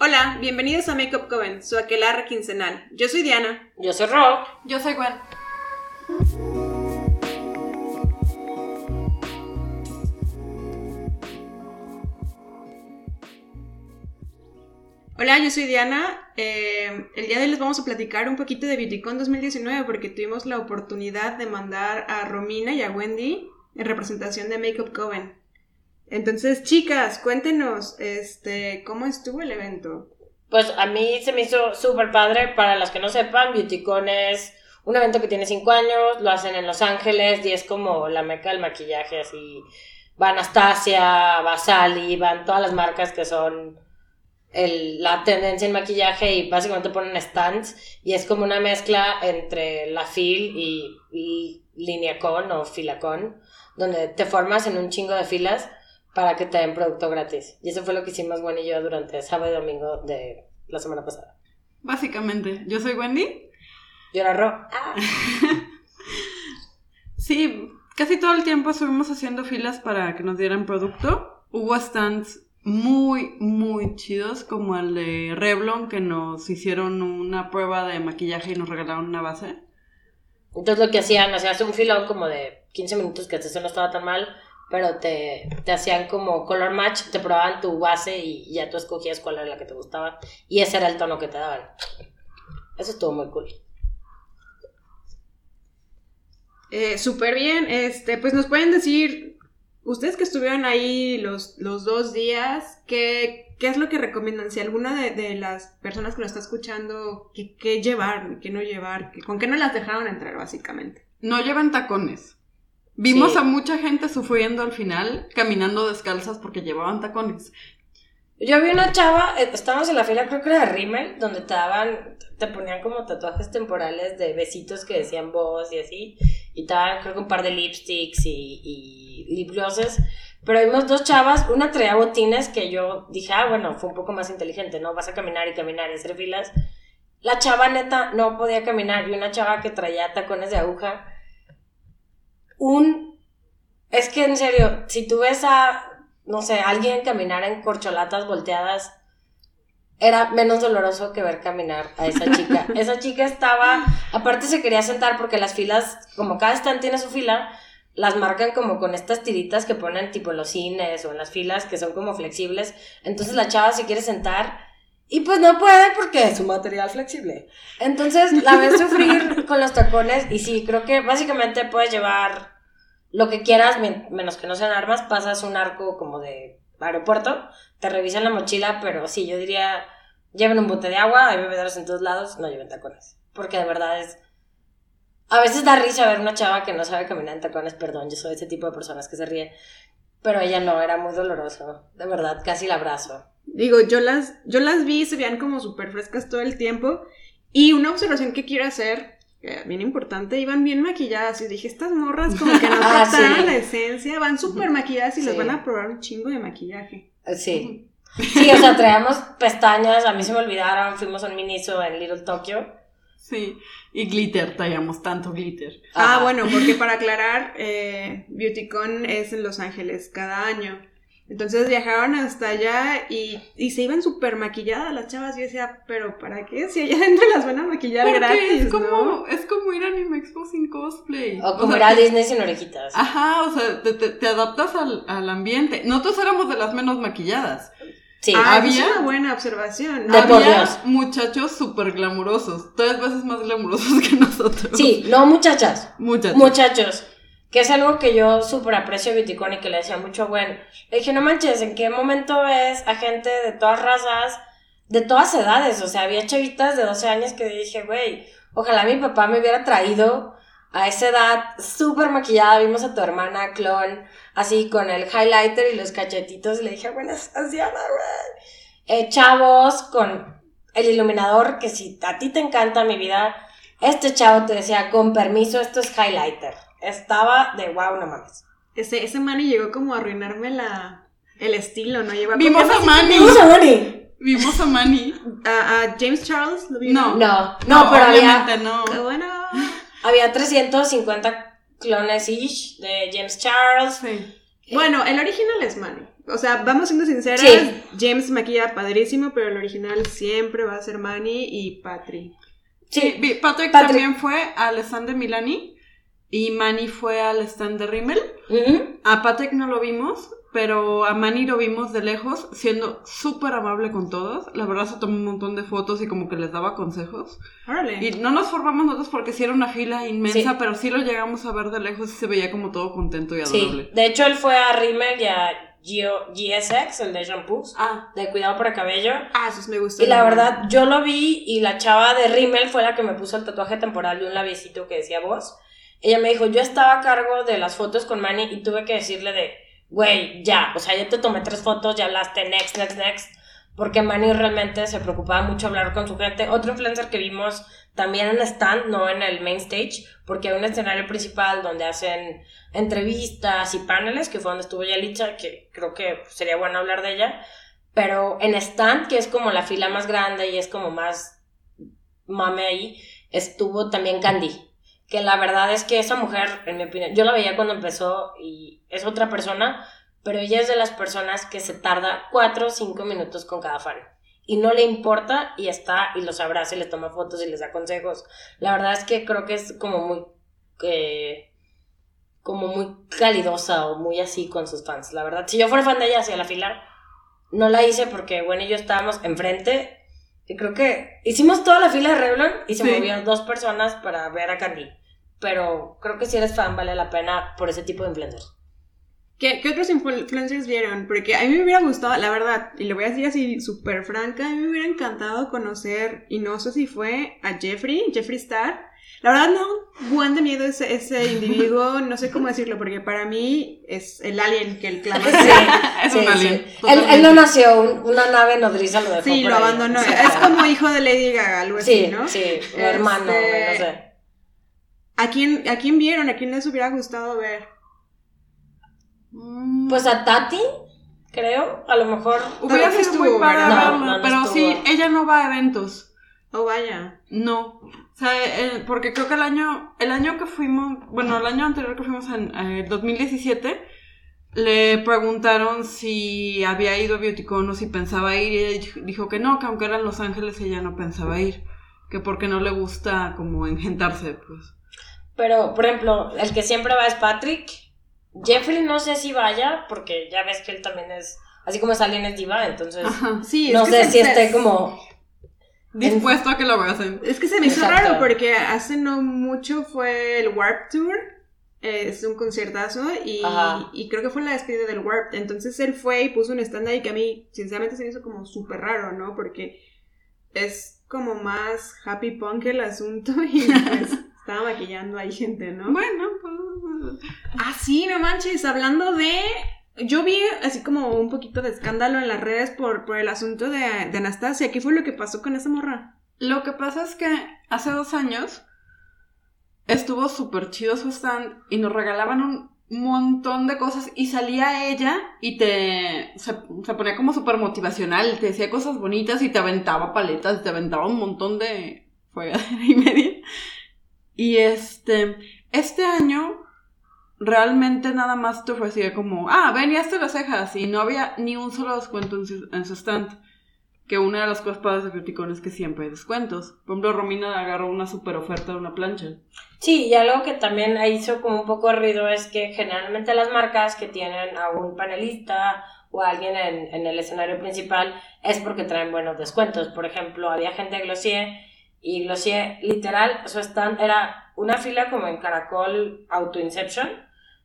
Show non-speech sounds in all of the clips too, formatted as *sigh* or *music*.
Hola, bienvenidos a Makeup Coven, su aquelarre quincenal. Yo soy Diana. Yo soy Rob. Yo soy Gwen. Yo soy Diana. Eh, el día de hoy les vamos a platicar un poquito de BeautyCon 2019 porque tuvimos la oportunidad de mandar a Romina y a Wendy en representación de Makeup Coven. Entonces, chicas, cuéntenos, este, ¿cómo estuvo el evento? Pues a mí se me hizo súper padre. Para las que no sepan, BeautyCon es un evento que tiene cinco años, lo hacen en Los Ángeles y es como la meca del maquillaje, así. Va Anastasia, va Sally, van todas las marcas que son el, la tendencia en maquillaje y básicamente ponen stands y es como una mezcla entre la fil y, y Lineacon o Filacon, donde te formas en un chingo de filas para que te den producto gratis. Y eso fue lo que hicimos Gwen y yo durante sábado y domingo de la semana pasada. Básicamente, yo soy Wendy. Yo era Ro. *laughs* Sí, casi todo el tiempo estuvimos haciendo filas para que nos dieran producto. Hubo stands muy, muy chidos, como el de Revlon, que nos hicieron una prueba de maquillaje y nos regalaron una base. Entonces lo que hacían, hacías un filón como de 15 minutos, que eso no estaba tan mal, pero te, te hacían como color match, te probaban tu base y ya tú escogías cuál era la que te gustaba. Y ese era el tono que te daban. Eso estuvo muy cool. Eh, Súper bien, este, pues nos pueden decir, ustedes que estuvieron ahí los, los dos días, ¿qué, ¿qué es lo que recomiendan? Si alguna de, de las personas que nos está escuchando, ¿qué, qué llevar, qué no llevar? ¿Qué- ¿Con qué no las dejaron entrar, básicamente? No llevan tacones. Vimos Sí. a mucha gente sufriendo al final, caminando descalzas porque llevaban tacones. Yo vi una chava, eh, estábamos en la fila, creo que era de Rimmel, donde te daban, te ponían como tatuajes temporales de besitos que decían voz y así, y te daban creo que un par de lipsticks y, y lip glosses, pero vimos dos chavas, una traía botines que yo dije, ah, bueno, fue un poco más inteligente, ¿no? Vas a caminar y caminar y hacer filas. La chava neta no podía caminar, y una chava que traía tacones de aguja, un... Es que en serio, si tú ves a, no sé, alguien caminar en corcholatas volteadas, era menos doloroso que ver caminar a esa chica. *laughs* esa chica estaba, aparte se quería sentar porque las filas, como cada stand tiene su fila, las marcan como con estas tiritas que ponen tipo en los cines o en las filas que son como flexibles. Entonces la chava se quiere sentar y pues no puede porque es un material flexible. Entonces la ves sufrir *laughs* con los tacones y sí, creo que básicamente puedes llevar lo que quieras, men- menos que no sean armas, pasas un arco como de aeropuerto, te revisan la mochila, pero sí, yo diría, lleven un bote de agua, hay bebederos en todos lados, no lleven tacones, porque de verdad es... A veces da risa ver una chava que no sabe caminar en tacones, perdón, yo soy ese tipo de personas que se ríe, pero ella no, era muy doloroso, de verdad, casi la abrazo. Digo, yo las, yo las vi, se veían como súper frescas todo el tiempo. Y una observación que quiero hacer, bien importante, iban bien maquilladas. Y dije, estas morras como que *laughs* no Ah, captaron sí. la esencia, van súper maquilladas y les Sí. van a probar un chingo de maquillaje. Eh, Sí. Sí, o sea, traíamos pestañas, a mí se me olvidaron, fuimos a un miniso en Little Tokyo. Sí, y glitter, traíamos tanto glitter. Ah, bueno, porque para aclarar, eh, BeautyCon es en Los Ángeles cada año. Entonces viajaron hasta allá y, y se iban súper maquilladas las chavas. Y yo decía, ¿pero para qué? Si allá *laughs* adentro las van a maquillar Porque gratis, es como, ¿no? es como ir a Anime Expo sin cosplay. O como sea, ir a Disney sin orejitas. Ajá, o sea, te, te- te adaptas al, al ambiente. Nosotros éramos de las menos maquilladas. Sí. Ah, había- esa es una buena observación. De por Había Dios. muchachos súper glamurosos, tres veces más glamurosos *laughs* que nosotros. Sí, no muchachas, Muchachos. muchachos. Que es algo que yo súper aprecio de Beautycon y que le decía mucho a. Le dije, no manches, ¿en qué momento ves a gente de todas razas, de todas edades? O sea, había chavitas de 12 años que dije, güey, ojalá mi papá me hubiera traído a esa edad súper maquillada. Vimos a tu hermana, Clon, así con el highlighter y los cachetitos. Le dije, buenas, Asiana, güey. Eh, chavos con el iluminador, que si a ti te encanta mi vida, este chavo te decía, con permiso, esto es highlighter. Estaba de wow, no mames. Ese, ese Manny llegó como a arruinarme la, el estilo, ¿no? Lleva Vimos a Manny. ¿Vimos a? Vimos a Manny. *laughs* a, a James Charles, ¿lo vieron? No. No, no, pero había, obviamente no. Qué *laughs* bueno. había 350 clones ish de James Charles. Sí. Bueno, el original es Manny. O sea, vamos siendo sinceras, Sí. James maquilla padrísimo, pero el original siempre va a ser Manny y Patri. Sí, Patrick, Patrick. también fue al stand de Milani y Manny fue al stand de Rimmel. A Patrick no lo vimos, pero a Manny lo vimos de lejos, siendo súper amable con todos. La verdad se tomó un montón de fotos y como que les daba consejos. Y no nos formamos nosotros porque sí era una fila inmensa, Sí. pero sí lo llegamos a ver de lejos y se veía como todo contento y adorable. Sí, de hecho él fue a Rimmel y a Gio- GSX, el de shampoos, Ah, de cuidado para cabello. Ah, esos me gustan. Y la verdad, yo lo vi y la chava de Rimmel fue la que me puso el tatuaje temporal de un labiecito que decía voz. Ella me dijo, yo estaba a cargo de las fotos con Manny y tuve que decirle de, güey, ya, o sea, ya te tomé tres fotos, ya hablaste, next, next, next. Porque Manny realmente se preocupaba mucho hablar con su gente. Otro influencer que vimos también en stand, no en el main stage, porque hay un escenario principal donde hacen entrevistas y paneles, que fue donde estuvo Yalitza, que creo que sería bueno hablar de ella. Pero en stand, que es como la fila más grande y es como más mame ahí, estuvo también Candy. Que la verdad es que esa mujer, en mi opinión, yo la veía cuando empezó y es otra persona, pero ella es de las personas que se tarda cuatro o cinco minutos con cada fan. Y no le importa y está y los abraza y les toma fotos y les da consejos. La verdad es que creo que es como muy... como muy calidosa o muy así con sus fans. La verdad, si yo fuera fan de ella hacia la fila, no la hice porque, bueno, y yo estábamos enfrente y creo que hicimos toda la fila de Revlon y se Sí. movieron dos personas para ver a Candy. Pero creo que si eres fan vale la pena por ese tipo de influencers. ¿Qué, qué otros influencers vieron? Porque a mí me hubiera gustado, la verdad, y lo voy a decir así súper franca, a mí me hubiera encantado conocer, y no sé si fue a Jeffrey, Jeffrey Star. La verdad, no, buen de miedo ese, ese *laughs* individuo, no sé cómo decirlo, porque para mí es el alien que el clama. Es un alien, Él, él no nació, un- una nave nodriza lo dejó Sí, por lo ahí. abandonó. Sí, Es como hijo de Lady Gaga, algo así, Sí, ¿no? sí, un hermano, Este, no sé. ¿A quién, ¿A quién vieron? ¿A quién les hubiera gustado ver? Mm, Pues a Tati, creo, a lo mejor. hubiera sido estuvo, muy verla, No, no, no pero estuvo. sí, ella no va a eventos. Oh, vaya. No. O sea, eh, porque creo que el año, el año que fuimos, bueno, el año anterior que fuimos en eh, 2017, le preguntaron si había ido a Beautycon o si pensaba ir y ella dijo- dijo que no, que aunque era en Los Ángeles ella no pensaba ir, que porque no le gusta como engentarse, pues. Pero, por ejemplo, el que siempre va es Patrick. Jeffrey no sé si vaya, porque ya ves que él también es, así como es Alien es diva, entonces Ajá. Sí, no sé si esté como... Dispuesto a que lo abracen. Es que se me hizo raro porque hace no mucho fue el Warp Tour. es un conciertazo y, Ajá. y creo que fue la despedida del Warp. Entonces él fue y puso un stand ahí que a mí, sinceramente, se me hizo como súper raro, ¿no? Porque es como más happy punk el asunto *laughs* y pues estaba maquillando ahí gente, ¿no? Bueno, pues, Ah, sí, no manches, hablando de... Yo vi así como un poquito de escándalo en las redes por, por el asunto de, de Anastasia. ¿Qué fue lo que pasó con esa morra? Lo que pasa es que hace dos años estuvo súper chido su stand y nos regalaban un montón de cosas y salía ella y te se, se ponía como súper motivacional, te decía cosas bonitas y te aventaba paletas, te aventaba un montón de fregadera y media. Y este, este año realmente nada más te ofrecía como, ah, ven y hazte las cejas y no había ni un solo descuento en su, stand. Que una de las cosas padres de Beautycon es que siempre hay descuentos. Por ejemplo, Romina agarró una super oferta de una plancha. Sí, y algo que también hizo como un poco ruido es que generalmente las marcas que tienen a un panelista o a alguien en, en el escenario principal es porque traen buenos descuentos. Por ejemplo, había gente de Glossier y Glossier, literal, su stand era una fila como en Caracol Auto Inception,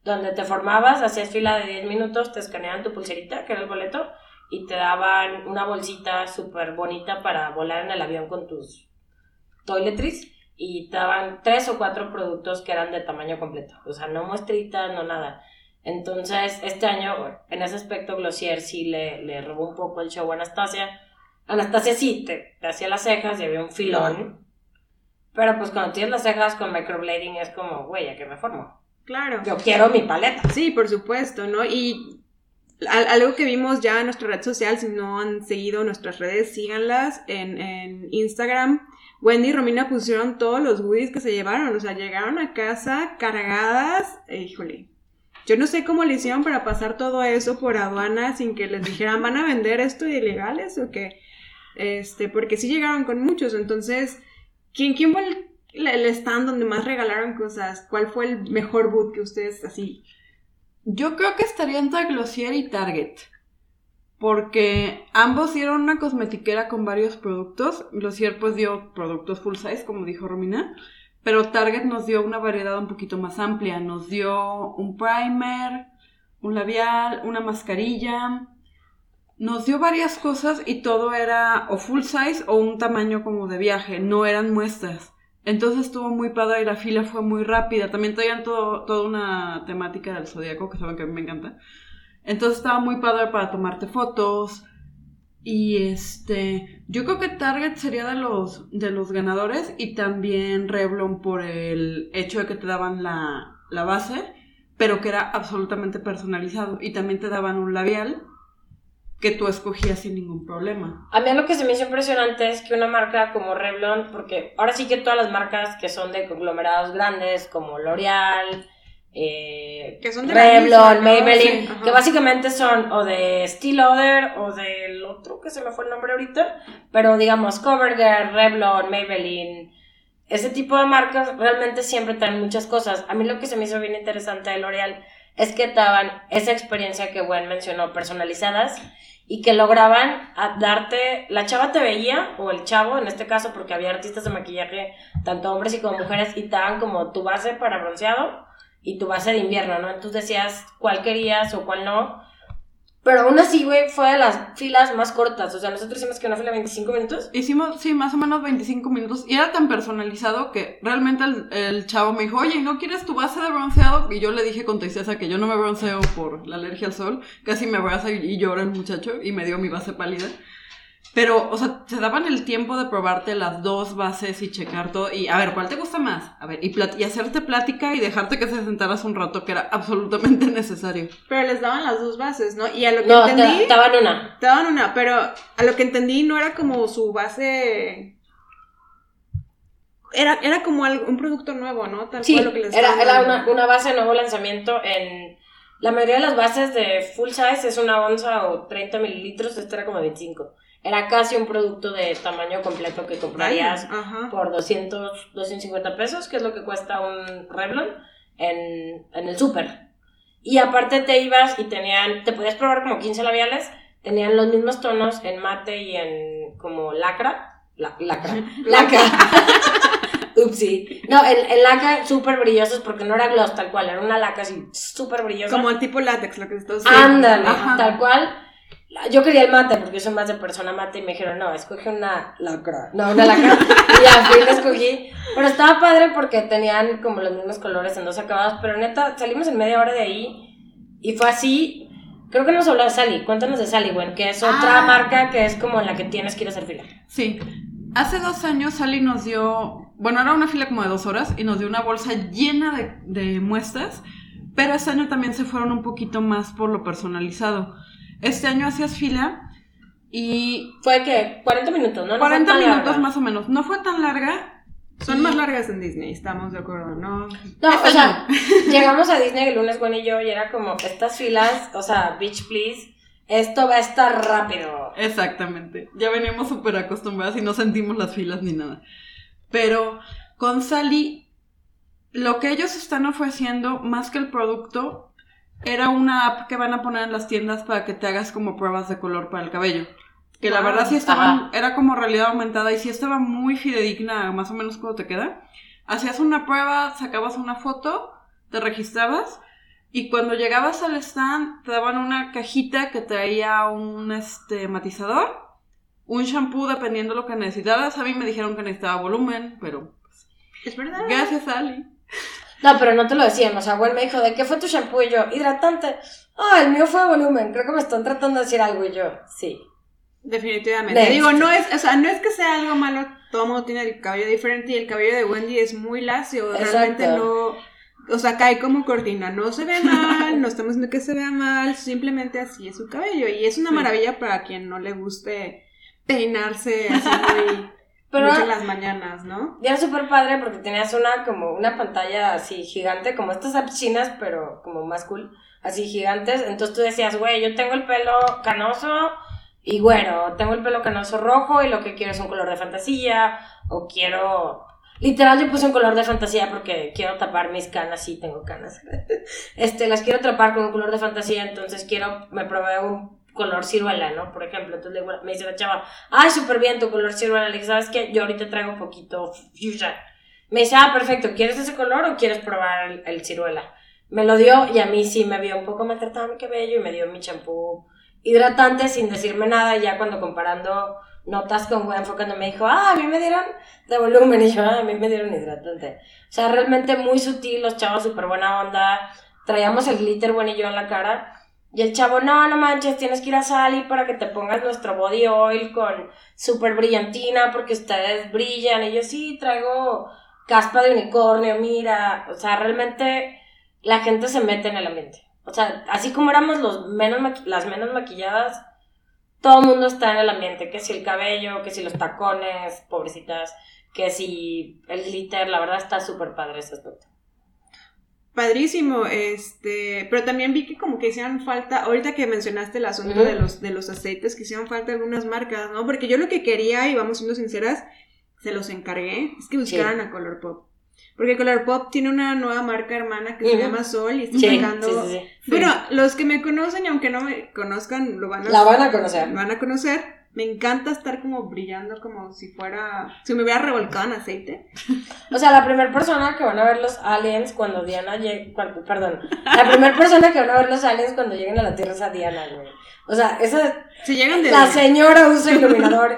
donde te formabas, hacías fila de 10 minutos, te escaneaban tu pulserita, que era el boleto, y te daban una bolsita súper bonita para volar en el avión con tus toiletries y te daban tres o cuatro productos que eran de tamaño completo, o sea, no muestritas, no nada. Entonces, este año, en ese aspecto, Glossier sí le, le robó un poco el show a Anastasia. Anastasia sí te, te hacía las cejas y había un filón, pero pues cuando tienes las cejas con microblading es como, güey, ¿a qué me formo? Claro. Yo quiero mi paleta. Sí, por supuesto, ¿no? Y al- algo que vimos ya en nuestra red social, si no han seguido nuestras redes, síganlas en, en Instagram, Wendy y Romina pusieron todos los goodies que se llevaron, o sea, llegaron a casa cargadas, e, híjole. Yo no sé cómo le hicieron para pasar todo eso por aduana sin que les dijeran, ¿van a vender esto ilegales o qué? Este, porque sí llegaron con muchos, entonces, ¿quién, quién fue el, stand donde más regalaron cosas? ¿Cuál fue el mejor boot que ustedes así? Yo creo que estaría entre Glossier y Target. Porque ambos dieron una cosmetiquera con varios productos. Glossier pues dio productos full size, como dijo Romina. Pero Target nos dio una variedad un poquito más amplia. Nos dio un primer, un labial, una mascarilla. Nos dio varias cosas y todo era o full size o un tamaño como de viaje. No eran muestras. Entonces estuvo muy padre y la fila fue muy rápida. También traían todo, toda una temática del zodiaco, que saben que a mí me encanta. Entonces estaba muy padre para tomarte fotos. Y este, yo creo que Target sería de los, de los ganadores y también Revlon por el hecho de que te daban la, la base, pero que era absolutamente personalizado. Y también te daban un labial que tú escogías sin ningún problema. A mí lo que se me hizo impresionante es que una marca como Revlon, porque ahora sí que todas las marcas que son de conglomerados grandes, como L'Oreal, eh, Que son de la Revlon, misma, ¿no? Maybelline, Sí, que básicamente son o de Steel Lauder o del otro que se me fue el nombre ahorita, pero digamos CoverGirl, Revlon, Maybelline, ese tipo de marcas realmente siempre traen muchas cosas. A mí lo que se me hizo bien interesante de L'Oreal es que daban esa experiencia que Gwen mencionó, personalizadas, y que lograban darte, la chava te veía, o el chavo en este caso, porque había artistas de maquillaje, tanto hombres y como mujeres, y te daban como tu base para bronceado y tu base de invierno, ¿no? Entonces decías cuál querías o cuál no. Pero aún así, güey, fue de las filas más cortas. O sea, nosotros hicimos que una fila de 25 minutos. Hicimos, sí, más o menos 25 minutos y era tan personalizado que realmente el, chavo me dijo, oye, ¿no quieres tu base de bronceado? Y yo le dije con tristeza que yo no me bronceo por la alergia al sol. Casi me abraza y llora el muchacho y me dio mi base pálida. Pero, o sea, se daban el tiempo de probarte las dos bases y checar todo. Y a ver, ¿cuál te gusta más? A ver, y, plat- y hacerte plática y dejarte que se sentaras un rato, que era absolutamente *laughs* necesario. Pero les daban las dos bases, ¿no? Y a lo que No, te, entendí... te daban una. Te daban una, pero a lo que entendí no era como su base. Era, era como algo- un producto nuevo, ¿no? Tal Sí, cual lo que les era, era una, una base de nuevo lanzamiento en... La mayoría de las bases de full size es una onza o 30 mililitros, este era como 25. Era casi un producto de tamaño completo que comprarías Ajá. por 200, 250 pesos, que es lo que cuesta un Revlon en, en el súper. Y aparte te ibas y tenían, te podías probar como 15 labiales, tenían los mismos tonos en mate y en como lacra. La, lacra. *laughs* Laca. *laughs* Upsi. No, en, en laca súper brillosos porque no era gloss tal cual, era una laca así súper brillosa. Como el tipo látex, lo que estás Ándale, Ajá. tal cual. Yo quería el mate porque yo soy más de persona mate y me dijeron, no, escoge una lacra. No, una lacra. *laughs* y al fin la escogí. Pero estaba padre porque tenían como los mismos colores en dos acabados. Pero neta, salimos en media hora de ahí y fue así. Creo que nos habló de Sally. Cuéntanos de Sally, güey, que es otra Ah. marca que es como la que tienes que ir a hacer fila. Sí. Hace dos años Sally nos dio, bueno, era una fila como de dos horas y nos dio una bolsa llena de, de muestras, pero este año también se fueron un poquito más por lo personalizado. Este año hacías fila y Fue que 40 minutos, ¿no? No fue 40 tan minutos larga. más o menos. No fue tan larga. Son más largas en Disney, estamos de acuerdo, ¿no? No, Este o sea, *laughs* llegamos a Disney el lunes, Gwen y yo, y era como, estas filas, o sea, bitch, please, esto va a estar rápido. Exactamente. Ya veníamos súper acostumbradas y no sentimos las filas ni nada. Pero con Sally, lo que ellos están ofreciendo, más que el producto, era una app que van a poner en las tiendas para que te hagas como pruebas de color para el cabello. Que la verdad sí estaban, Ajá. era como realidad aumentada y sí estaba muy fidedigna, más o menos cómo te queda. Hacías una prueba, sacabas una foto, te registrabas y cuando llegabas al stand te daban una cajita que traía un este matizador, un shampoo dependiendo lo que necesitaras. A mí me dijeron que necesitaba volumen, pero Es verdad. gracias Ali. No, pero no te lo decían, o sea, Gwen me dijo, ¿de qué fue tu shampoo? Y yo, hidratante. Ah, el mío fue volumen, creo que me están tratando de decir algo y yo, sí. Definitivamente. Next. Digo, no es, o sea, no es que sea algo malo, todo mundo tiene el cabello diferente y el cabello de Wendy es muy lacio, Exacto. realmente no, o sea, cae como cortina, no se ve mal, no estamos diciendo que se vea mal, simplemente así es su cabello y es una Sí. maravilla para quien no le guste peinarse así muy Pero mucho en las mañanas, ¿no? y era súper padre porque tenías una como una pantalla así gigante, como estas apps chinas, pero como más cool, así gigantes. Entonces tú decías, güey, yo tengo el pelo canoso y güero, tengo el pelo canoso rojo y lo que quiero es un color de fantasía, o quiero... Literal yo puse un color de fantasía porque quiero tapar mis canas, sí tengo canas. *laughs* Este, las quiero tapar con un color de fantasía, entonces quiero, me probé un color ciruela, ¿no? Por ejemplo, entonces le me dice la chava, ay, súper bien tu color ciruela. Le dije, ¿sabes qué? Yo ahorita traigo un poquito fuchsia. Me dice, ah, perfecto, ¿quieres ese color o quieres probar el, el ciruela? Me lo dio y a mí sí me vio un poco maltratado mi cabello y me dio mi champú hidratante sin decirme nada. Ya cuando comparando notas con Gwen fue cuando me dijo, ah, a mí me dieron de volumen y yo, ah, a mí me dieron hidratante. O sea, realmente muy sutil, los chavos súper buena onda. Traíamos el glitter Gwen y yo en la cara. Y el chavo, no, no manches, tienes que ir a Sally para que te pongas nuestro body oil con súper brillantina porque ustedes brillan. Y yo, sí, traigo caspa de unicornio, mira. O sea, realmente la gente se mete en el ambiente. O sea, así como éramos los menos las menos maquilladas, todo el mundo está en el ambiente. Que si el cabello, que si los tacones, pobrecitas, que si el glitter, la verdad está súper padre ese aspecto. Padrísimo, este, pero también vi que como que hicieron falta, ahorita que mencionaste el asunto de los de los aceites, que hicieron falta algunas marcas, ¿no? Porque yo lo que quería, y vamos siendo sinceras, se los encargué, es que buscaran a Color Pop. Porque Color Pop tiene una nueva marca hermana que se llama Sol y está Sí, sacando... sí, sí, sí. Bueno, los que me conocen y aunque no me conozcan, lo van a, La van a conocer. van a conocer. Me encanta estar como brillando como si fuera, si me hubiera revolcado en aceite. O sea, la primera persona que van a ver los aliens cuando Diana llegue. cuando- perdón. La primera persona que van a ver los aliens cuando lleguen a la Tierra es a Diana, güey. O sea, esa. Si llegan de... La señora usa iluminador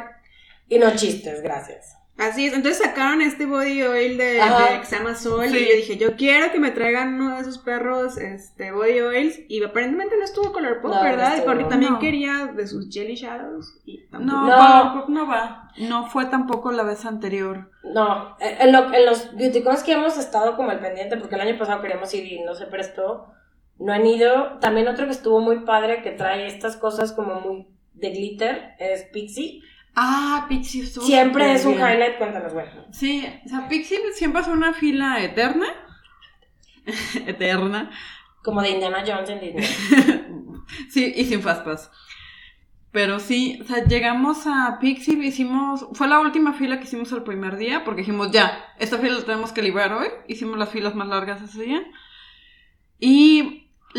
y no chistes, gracias. Así es, entonces sacaron este body oil de, de que se llama Sol Sí. y yo dije, yo quiero que me traigan uno de esos perros este, body oils y aparentemente no estuvo color pop, No, no ¿verdad? estuvo. Porque también No. quería de sus jelly shadows y tampoco. No, No. Color Pop no va. No fue tampoco la vez anterior. No, eh, en, lo- en los beautycons que hemos estado como al pendiente, porque el año pasado queríamos ir y no se prestó, no han ido. También otro que estuvo muy padre que trae estas cosas como muy de glitter es Pixie. Ah, Pixie estuvo Siempre es un bien. highlight, cuéntanos, bueno. Sí, o sea, Pixie siempre es una fila eterna. *laughs* eterna. Como de Indiana Jones en Disney. *laughs* sí, y sin fastpass. Pero sí, o sea, llegamos a Pixie, hicimos, fue la última fila que hicimos el primer día, porque dijimos, ya, esta fila la tenemos que librar hoy, hicimos las filas más largas ese día.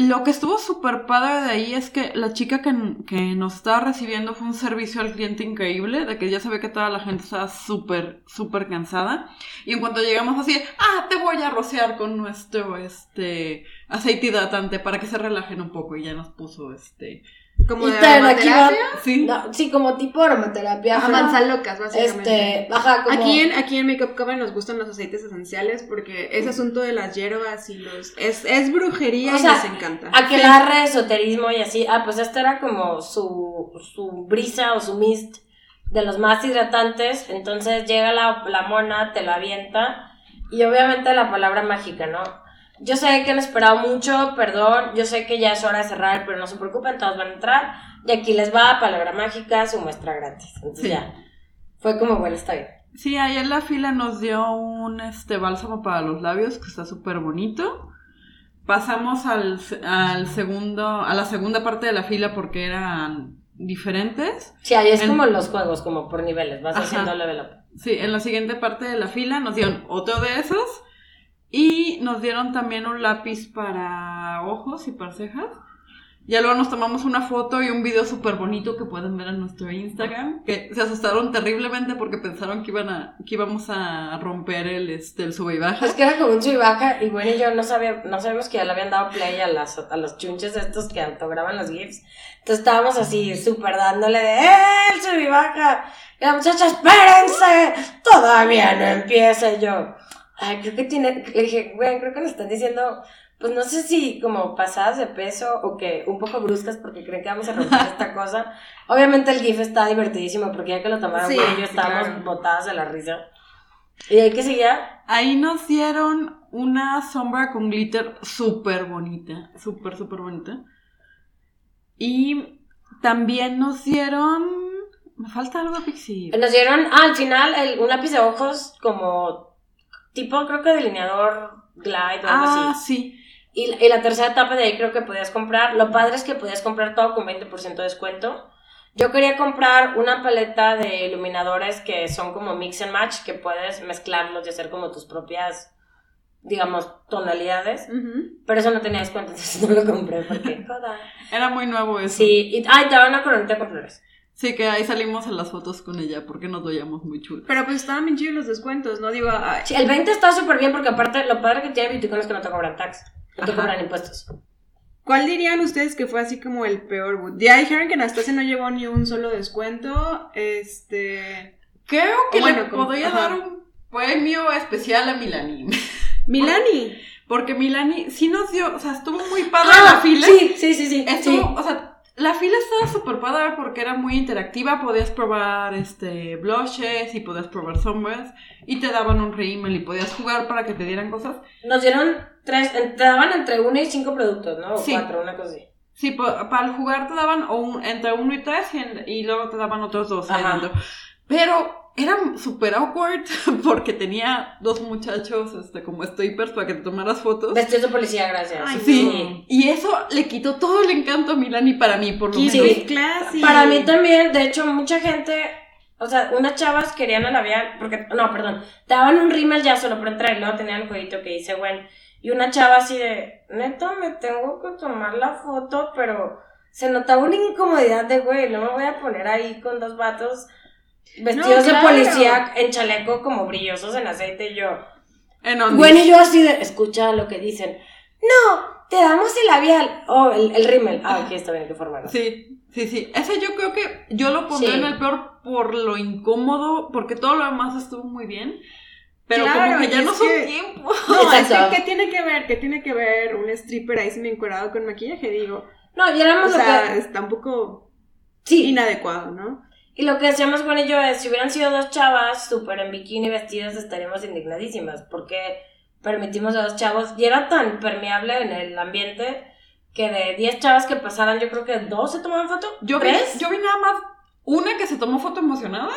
Lo que estuvo súper padre de ahí es que la chica que, que nos estaba recibiendo fue un servicio al cliente increíble, de que ya sabía que toda la gente estaba súper, súper cansada. Y en cuanto llegamos así, ah, te voy a rociar con nuestro, este, aceite hidratante para que se relajen un poco. Y ya nos puso, este, Como Y de ten, aquí va- aromaterapia. sí. No, sí, como tipo aromaterapia. Ajá, ajá. manzalocas, básicamente. Este, ajá, como... Aquí en, aquí en Makeup Cover nos gustan los aceites esenciales porque ese asunto de las hierbas y los... Es, es brujería O y sea, nos encanta. aquelarre, esoterismo y así. Ah, pues este era como su, su brisa o su mist de los más hidratantes. Entonces llega la, la mona, te la avienta. Y obviamente la palabra mágica, ¿no? Yo sé que han esperado mucho, perdón. Yo sé que ya es hora de cerrar, pero no se preocupen, todos van a entrar. Y aquí les va, palabra mágica, su muestra gratis. Entonces Sí. ya. Fue como, bueno, está bien. Sí, ahí en la fila nos dio un este bálsamo para los labios que está súper bonito. Pasamos al, al segundo, a la segunda parte de la fila porque eran diferentes. Sí, ahí es En- como los juegos, como por niveles. Vas Ajá. haciendo level up. Sí, en la siguiente parte de la fila nos dieron otro de esos y nos dieron también un lápiz para ojos y para cejas. Ya luego nos tomamos una foto y un video súper bonito que pueden ver en nuestro Instagram, que se asustaron terriblemente porque pensaron que iban a, que íbamos a romper el, este, el sube y baja. Es que era como un sub y baja y bueno yo no sabía, no sabíamos que ya le habían dado play a, las, a los chunches estos que autograban los GIFs. Entonces estábamos así súper dándole de ¡Eh, el sub y baja! Y la muchacha, espérense, todavía no empieza. Yo, ay, creo que tiene, le dije, güey, creo que nos están diciendo, pues no sé si como pasadas de peso o que un poco bruscas porque creen que vamos a romper *laughs* esta cosa. Obviamente el GIF está divertidísimo porque ya que lo tomaron, Sí, y yo estábamos claro. botadas de la risa. Y hay que seguir. Ahí nos dieron una sombra con glitter súper bonita, súper, súper bonita. Y también nos dieron Me falta algo Pixie. Nos dieron, ah, al final, el- un lápiz de ojos como tipo, creo que delineador Glide o algo Ah, así. sí. Y, y la tercera etapa de ahí creo que podías comprar. Lo padre es que podías comprar todo con 20% de descuento. Yo quería comprar una paleta de iluminadores que son como mix and match, que puedes mezclarlos y hacer como tus propias, digamos, tonalidades. Ujú. Pero eso no tenía descuento, *laughs* entonces no lo compré porque. *laughs* Era muy nuevo eso. Sí, y, ay, te daban una coronita con flores. Sí, que ahí salimos en las fotos con ella porque nos veíamos muy chulos. Pero pues estaban bien chidos los descuentos, ¿no? Digo, ay, Sí, el 20 está súper bien porque aparte lo padre que tiene Beautycon es que no te cobran tax, no te Ajá. cobran impuestos. ¿cuál dirían ustedes que fue así como el peor boot? Ya dijeron que Anastasia no llevó ni un solo descuento. Este. Creo que bueno, le como- podría ajá. dar un premio especial a Milani. *laughs* Milani. Porque Milani sí nos dio, o sea, estuvo muy padre Ah, la fila. Sí, sí, sí, sí. Estuvo, sí. o sea, la fila estaba súper padre porque era muy interactiva, podías probar este blushes y podías probar sombras y te daban un rímel y podías jugar para que te dieran cosas. Nos dieron tres, te daban entre uno y cinco productos, ¿no? O Sí. cuatro, una cosa así. Sí, pa- para el jugar te daban o un- entre uno y tres y, en- y luego te daban otros dos. Pero era súper awkward *laughs* porque tenía dos muchachos este, como strippers para que te tomaras fotos. Vestidos de policía, gracias. Ay, Sí, y eso le quitó todo el encanto a Milani para mí, por lo menos. Sí. Para mí también, de hecho, mucha gente, o sea, unas chavas querían el labial, porque, no, perdón, te daban un rímel ya solo por entrar y luego tenían el jueguito que dice, bueno, y una chava así de, neta, me tengo que tomar la foto, pero se notaba una incomodidad de, güey, no me voy a poner ahí con dos vatos vestidos No, claro. de policía en chaleco como brillosos en aceite y yo, En bueno, y yo así de, escucha lo que dicen, no, te damos el labial, oh, el, el rímel, ah, ok, está bien, hay que formarlo. Sí, sí, sí. Ese yo creo que yo lo pondré Sí. en el peor por lo incómodo, porque todo lo demás estuvo muy bien. Pero Claro, como que ya no son que- tiempo. No, *laughs* es que, ¿qué tiene que ver? ¿Qué tiene que ver un stripper ahí semi encuadrado con maquillaje? Digo, No, y o éramos lo sea, que... está un poco Sí, inadecuado, ¿no? Y lo que decíamos con ello es, si hubieran sido dos chavas súper en bikini vestidas, estaríamos indignadísimas, porque permitimos a dos chavos, y era tan permeable en el ambiente, que de 10 chavas que pasaran, yo creo que dos se tomaban foto, Yo vi, tres, yo vi nada más una que se tomó foto emocionada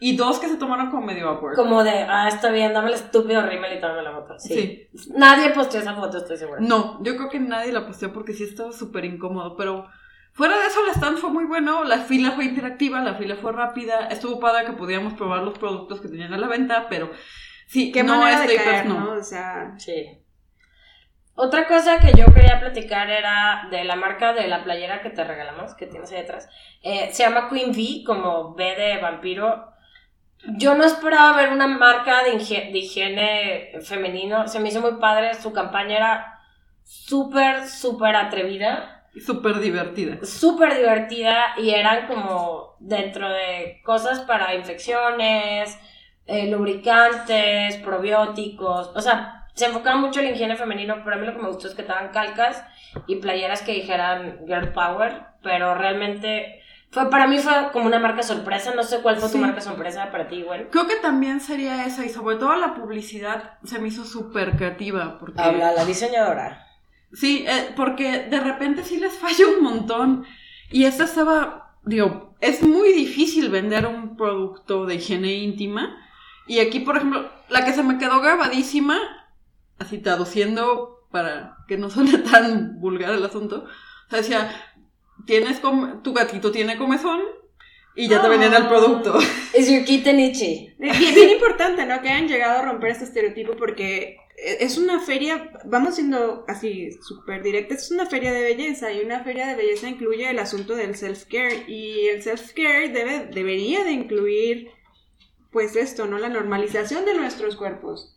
y dos que se tomaron como medio awkward. como de, ah, está bien, dame el estúpido rímel y tómame la foto. Sí. Sí. Nadie posteó esa foto, estoy segura. No, yo creo que nadie la posteó porque sí estaba súper incómodo, pero fuera de eso el stand fue muy bueno, la fila fue interactiva, la fila fue rápida, estuvo padre que podíamos probar los productos que tenían a la venta, pero sí, Qué no manera de caer, no. ¿no? O sea, Sí. Otra cosa que yo quería platicar era de la marca de la playera que te regalamos, que tienes ahí detrás. Eh, se llama Queen V, como V de vampiro. Yo no esperaba ver una marca de, higiene femenino. Se me hizo muy padre. Su campaña era súper, súper atrevida, Súper divertida. súper divertida y eran como dentro de cosas para infecciones, eh, lubricantes, probióticos. O sea, se enfocaba mucho en la higiene femenino, pero a mí lo que me gustó es que te daban calcas y playeras que dijeran Girl Power, pero realmente fue para mí fue como una marca sorpresa, no sé cuál fue Sí. tu marca sorpresa para ti, igual. Creo que también sería esa y sobre todo la publicidad se me hizo súper creativa porque... la diseñadora. Sí, eh, porque de repente sí les falla un montón. Y esta estaba, digo, es muy difícil vender un producto de higiene íntima. Y aquí, por ejemplo, la que se me quedó grabadísima, así traduciendo para que no suene *laughs* tan vulgar el asunto, o sea, decía, tienes tu gatito tiene comezón y ya te venían el Ah. producto. *laughs* Es your kitten itchy. bien, bien importante, ¿no? Que hayan llegado a romper este estereotipo porque es una feria, vamos siendo así súper directas, es una feria de belleza y una feria de belleza incluye el asunto del self-care y el self-care debe, debería de incluir pues esto, ¿no? La normalización de nuestros cuerpos.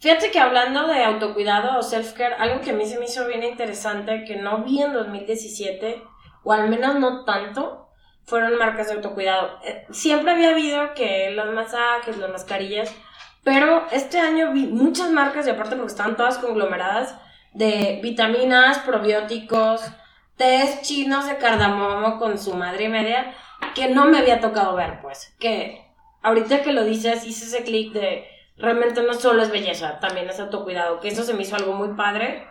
Fíjate que hablando de autocuidado o self-care, algo que a mí se me hizo bien interesante, que no vi en 2017, o al menos no tanto, fueron marcas de autocuidado. Eh, Siempre había habido que los masajes, las mascarillas, pero este año vi muchas marcas, y aparte porque estaban todas conglomeradas, de vitaminas, probióticos, tés chinos de cardamomo con su madre y media, que no me había tocado ver, pues. Que ahorita que lo dices, hice ese clic de realmente no solo es belleza, también es autocuidado, que eso se me hizo algo muy padre.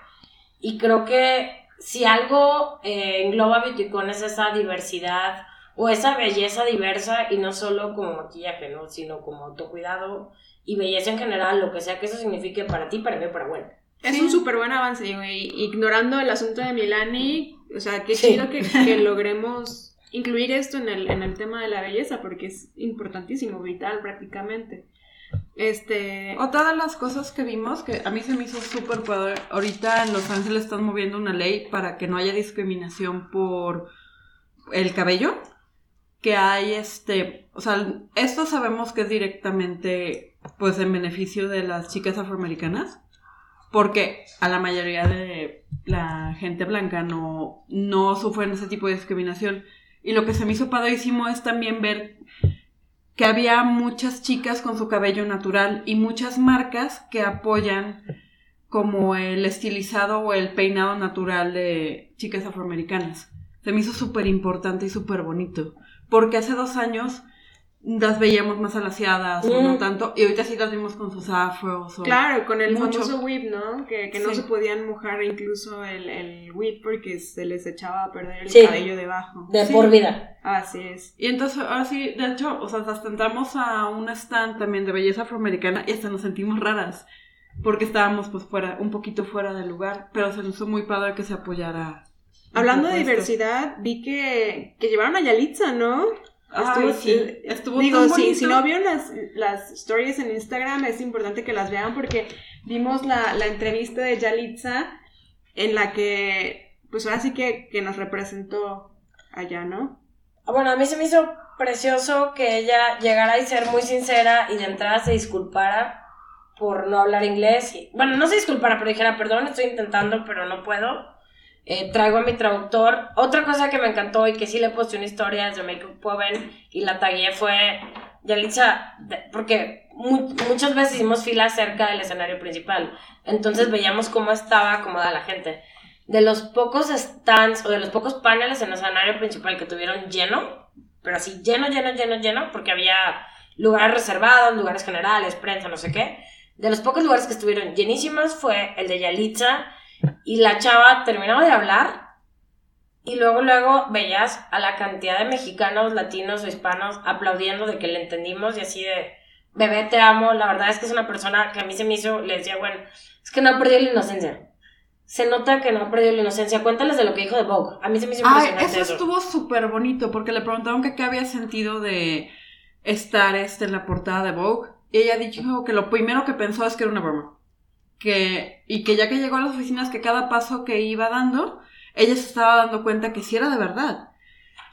Y creo que si algo eh, engloba Beautycon es esa diversidad o esa belleza diversa y no solo como maquillaje, ¿no? Sino como autocuidado y belleza en general, lo que sea que eso signifique para ti, para mí, para bueno. Es Sí. un súper buen avance, güey. Ignorando el asunto de Milani, o sea, qué Sí. chido que, que *laughs* logremos incluir esto en el, en el tema de la belleza, porque es importantísimo, vital prácticamente. Este. Otra de las cosas que vimos, que a mí se me hizo súper padre, ahorita en Los Ángeles están moviendo una ley para que no haya discriminación por el cabello, que hay este, o sea, esto sabemos que es directamente pues en beneficio de las chicas afroamericanas, porque a la mayoría de la gente blanca no, no sufren ese tipo de discriminación. Y lo que se me hizo padrísimo es también ver que había muchas chicas con su cabello natural y muchas marcas que apoyan como el estilizado o el peinado natural de chicas afroamericanas. Se me hizo súper importante y súper bonito, porque hace dos años las veíamos más alaciadas o no Mm. tanto, y ahorita sí las vimos con sus afros. O... Claro, con el Mucho. famoso whip, ¿no? Que, que no Sí. se podían mojar incluso el, el whip porque se les echaba a perder el Sí. cabello debajo. De Sí. por vida. Así es. Y entonces, ahora sí, de hecho, o sea, hasta entramos a un stand también de belleza afroamericana y hasta nos sentimos raras, porque estábamos pues fuera, un poquito fuera del lugar, pero se nos hizo muy padre que se apoyara. Hablando de diversidad, vi que, que llevaron a Yalitza, ¿no? Ay, Estuvo- sí, eh, estuvo Digo, tan si, si no vieron las, las stories en Instagram, es importante que las vean porque vimos la, la entrevista de Yalitza en la que, pues ahora sí que, que nos representó allá, ¿no? Bueno, a mí se me hizo precioso que ella llegara y ser muy sincera y de entrada se disculpara por no hablar inglés. Y- bueno, no se disculpara, pero dijera, perdón, estoy intentando, pero no puedo. Eh, traigo a mi traductor. Otra cosa que me encantó y que sí le puse una historia de Make Up Poven y la tagué fue Yalitza, porque mu- muchas veces hicimos fila cerca del escenario principal. Entonces veíamos cómo estaba acomodada la gente. De los pocos stands o de los pocos paneles en el escenario principal que tuvieron lleno, pero así lleno, lleno, lleno, lleno, porque había lugares reservados, lugares generales, prensa, no sé qué. De los pocos lugares que estuvieron llenísimos fue el de Yalitza y la chava terminaba de hablar y luego, luego veías a la cantidad de mexicanos, latinos o hispanos aplaudiendo de que le entendimos y así de, bebé, te amo. La verdad es que es una persona que a mí se me hizo, le decía, bueno, es que no ha perdido la inocencia. Se nota que no ha perdido la inocencia. Cuéntales de lo que dijo de Vogue. A mí se me hizo Ay, impresionante eso eso. estuvo súper bonito, porque le preguntaron que qué había sentido de estar este en la portada de Vogue, y ella dijo que lo primero que pensó es que era una broma. Que, y que ya que llegó a las oficinas, que cada paso que iba dando, ella se estaba dando cuenta que sí era de verdad.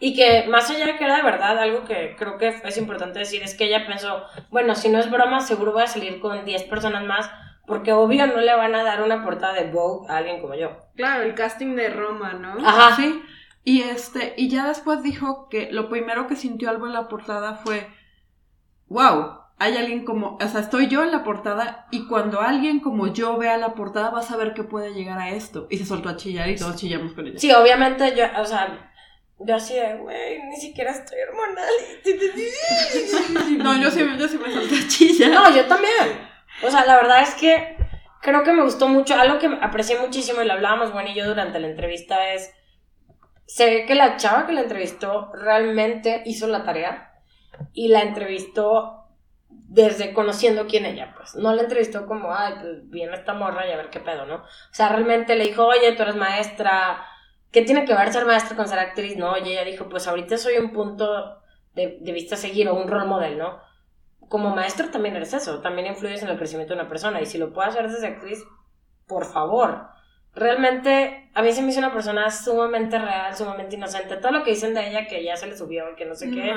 Y que más allá de que era de verdad, algo que creo que es importante decir es que ella pensó, bueno, si no es broma, seguro voy a salir con 10 personas más, porque obvio no le van a dar una portada de Vogue a alguien como yo. Claro, el casting de Roma, ¿no? Ajá. Sí. Y este, y ya después dijo que lo primero que sintió al ver la portada fue, wow, hay alguien como, o sea, estoy yo en la portada y cuando alguien como yo vea la portada va a saber que puede llegar a esto. Y se soltó a chillar y todos chillamos con ella. Sí, obviamente yo, o sea, yo así de, güey, ni siquiera estoy hormonal. *laughs* No, yo sí, yo sí me solté a chillar. No, yo también. O sea, la verdad es que creo que me gustó mucho. Algo que aprecié muchísimo y lo hablábamos Juan y yo durante la entrevista es. Se ve que la chava que la entrevistó realmente hizo la tarea y la entrevistó desde conociendo quién ella, pues. No la entrevistó como, ay, pues viene esta morra y a ver qué pedo, ¿no? O sea, realmente le dijo, oye, tú eres maestra. ¿Qué tiene que ver ser maestra con ser actriz? No, y ella dijo, pues ahorita soy un punto de, vista a seguir o un role model, ¿no? como maestro también eres eso, también influyes en el crecimiento de una persona y si lo puedo hacer desde actriz, por favor. Realmente a mí se me hizo una persona sumamente real, sumamente inocente. Todo lo que dicen de ella que ya se le subió que no sé qué.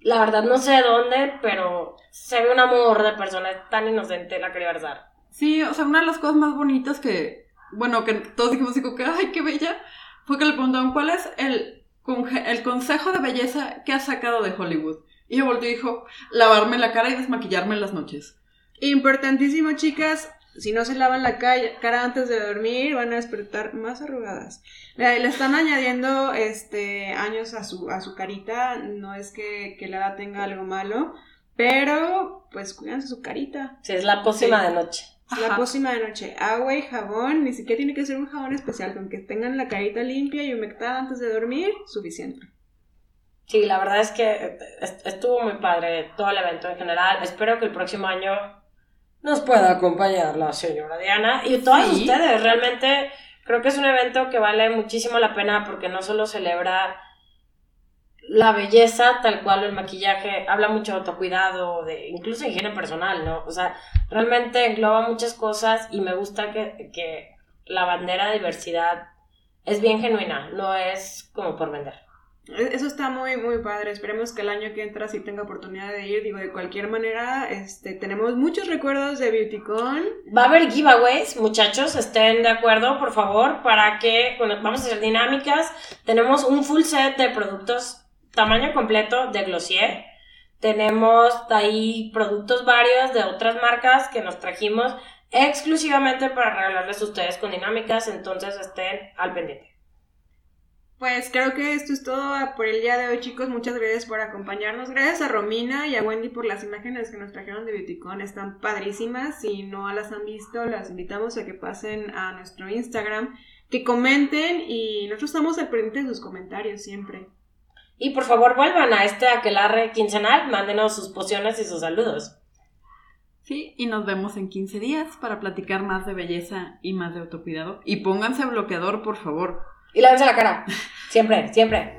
La verdad no sé de dónde, pero se ve un amor de persona tan inocente, la quería abrazar. Sí, o sea, una de las cosas más bonitas que, bueno, que todos dijimos como que, ay, qué bella, fue que le preguntaron cuál es el, el consejo de belleza que has sacado de Hollywood. Y ella volteó y dijo, lavarme la cara y desmaquillarme en las noches. Importantísimo, chicas. Si no se lavan la ca- cara antes de dormir, van a despertar más arrugadas. Le, le están añadiendo este años a su, a su carita. No es que, que la edad tenga algo malo. Pero, pues cuídense su carita. Sí, es la pócima Sí. de noche. Es la pócima de noche. Agua y jabón. Ni siquiera tiene que ser un jabón especial. Con que tengan la carita limpia y humectada antes de dormir, suficiente. Sí, la verdad es que estuvo muy padre todo el evento en general. Espero que el próximo año nos pueda acompañar la señora Diana y todas ustedes. Realmente creo que es un evento que vale muchísimo la pena porque no solo celebra la belleza tal cual el maquillaje habla mucho de autocuidado, de incluso higiene personal, ¿no? O sea, realmente engloba muchas cosas y me gusta que, que la bandera de diversidad es bien genuina, no es como por vender. E-, eso está muy, muy padre. Esperemos que el año que entra sí tenga oportunidad de ir. Digo, de cualquier manera, este, tenemos muchos recuerdos de BeautyCon. Va a haber giveaways, muchachos, estén de acuerdo, por favor, para que vamos a hacer dinámicas. Tenemos un full set de productos tamaño completo de Glossier. Tenemos ahí productos varios de otras marcas que nos trajimos exclusivamente para regalarles a ustedes con dinámicas, entonces estén al pendiente. Pues creo que esto es todo por el día de hoy, chicos. Muchas gracias por acompañarnos. Gracias a Romina y a Wendy por las imágenes que nos trajeron de Beautycon. Están padrísimas. Si no las han visto, las invitamos a que pasen a nuestro Instagram, que comenten y nosotros estamos al pendiente de sus comentarios siempre. Y por favor vuelvan a este aquelarre quincenal, mándenos sus pociones y sus saludos. Sí, y nos vemos en 15 días para platicar más de belleza y más de autocuidado. Y pónganse bloqueador, por favor. Y lávense la cara. Siempre, siempre.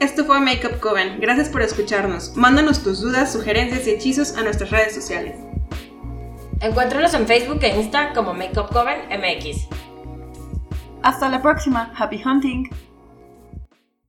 Esto fue Makeup Coven. Gracias por escucharnos. Mándanos tus dudas, sugerencias y hechizos a nuestras redes sociales. Encuéntranos en Facebook e Insta como Makeup Coven MX. Hasta la próxima. Happy hunting.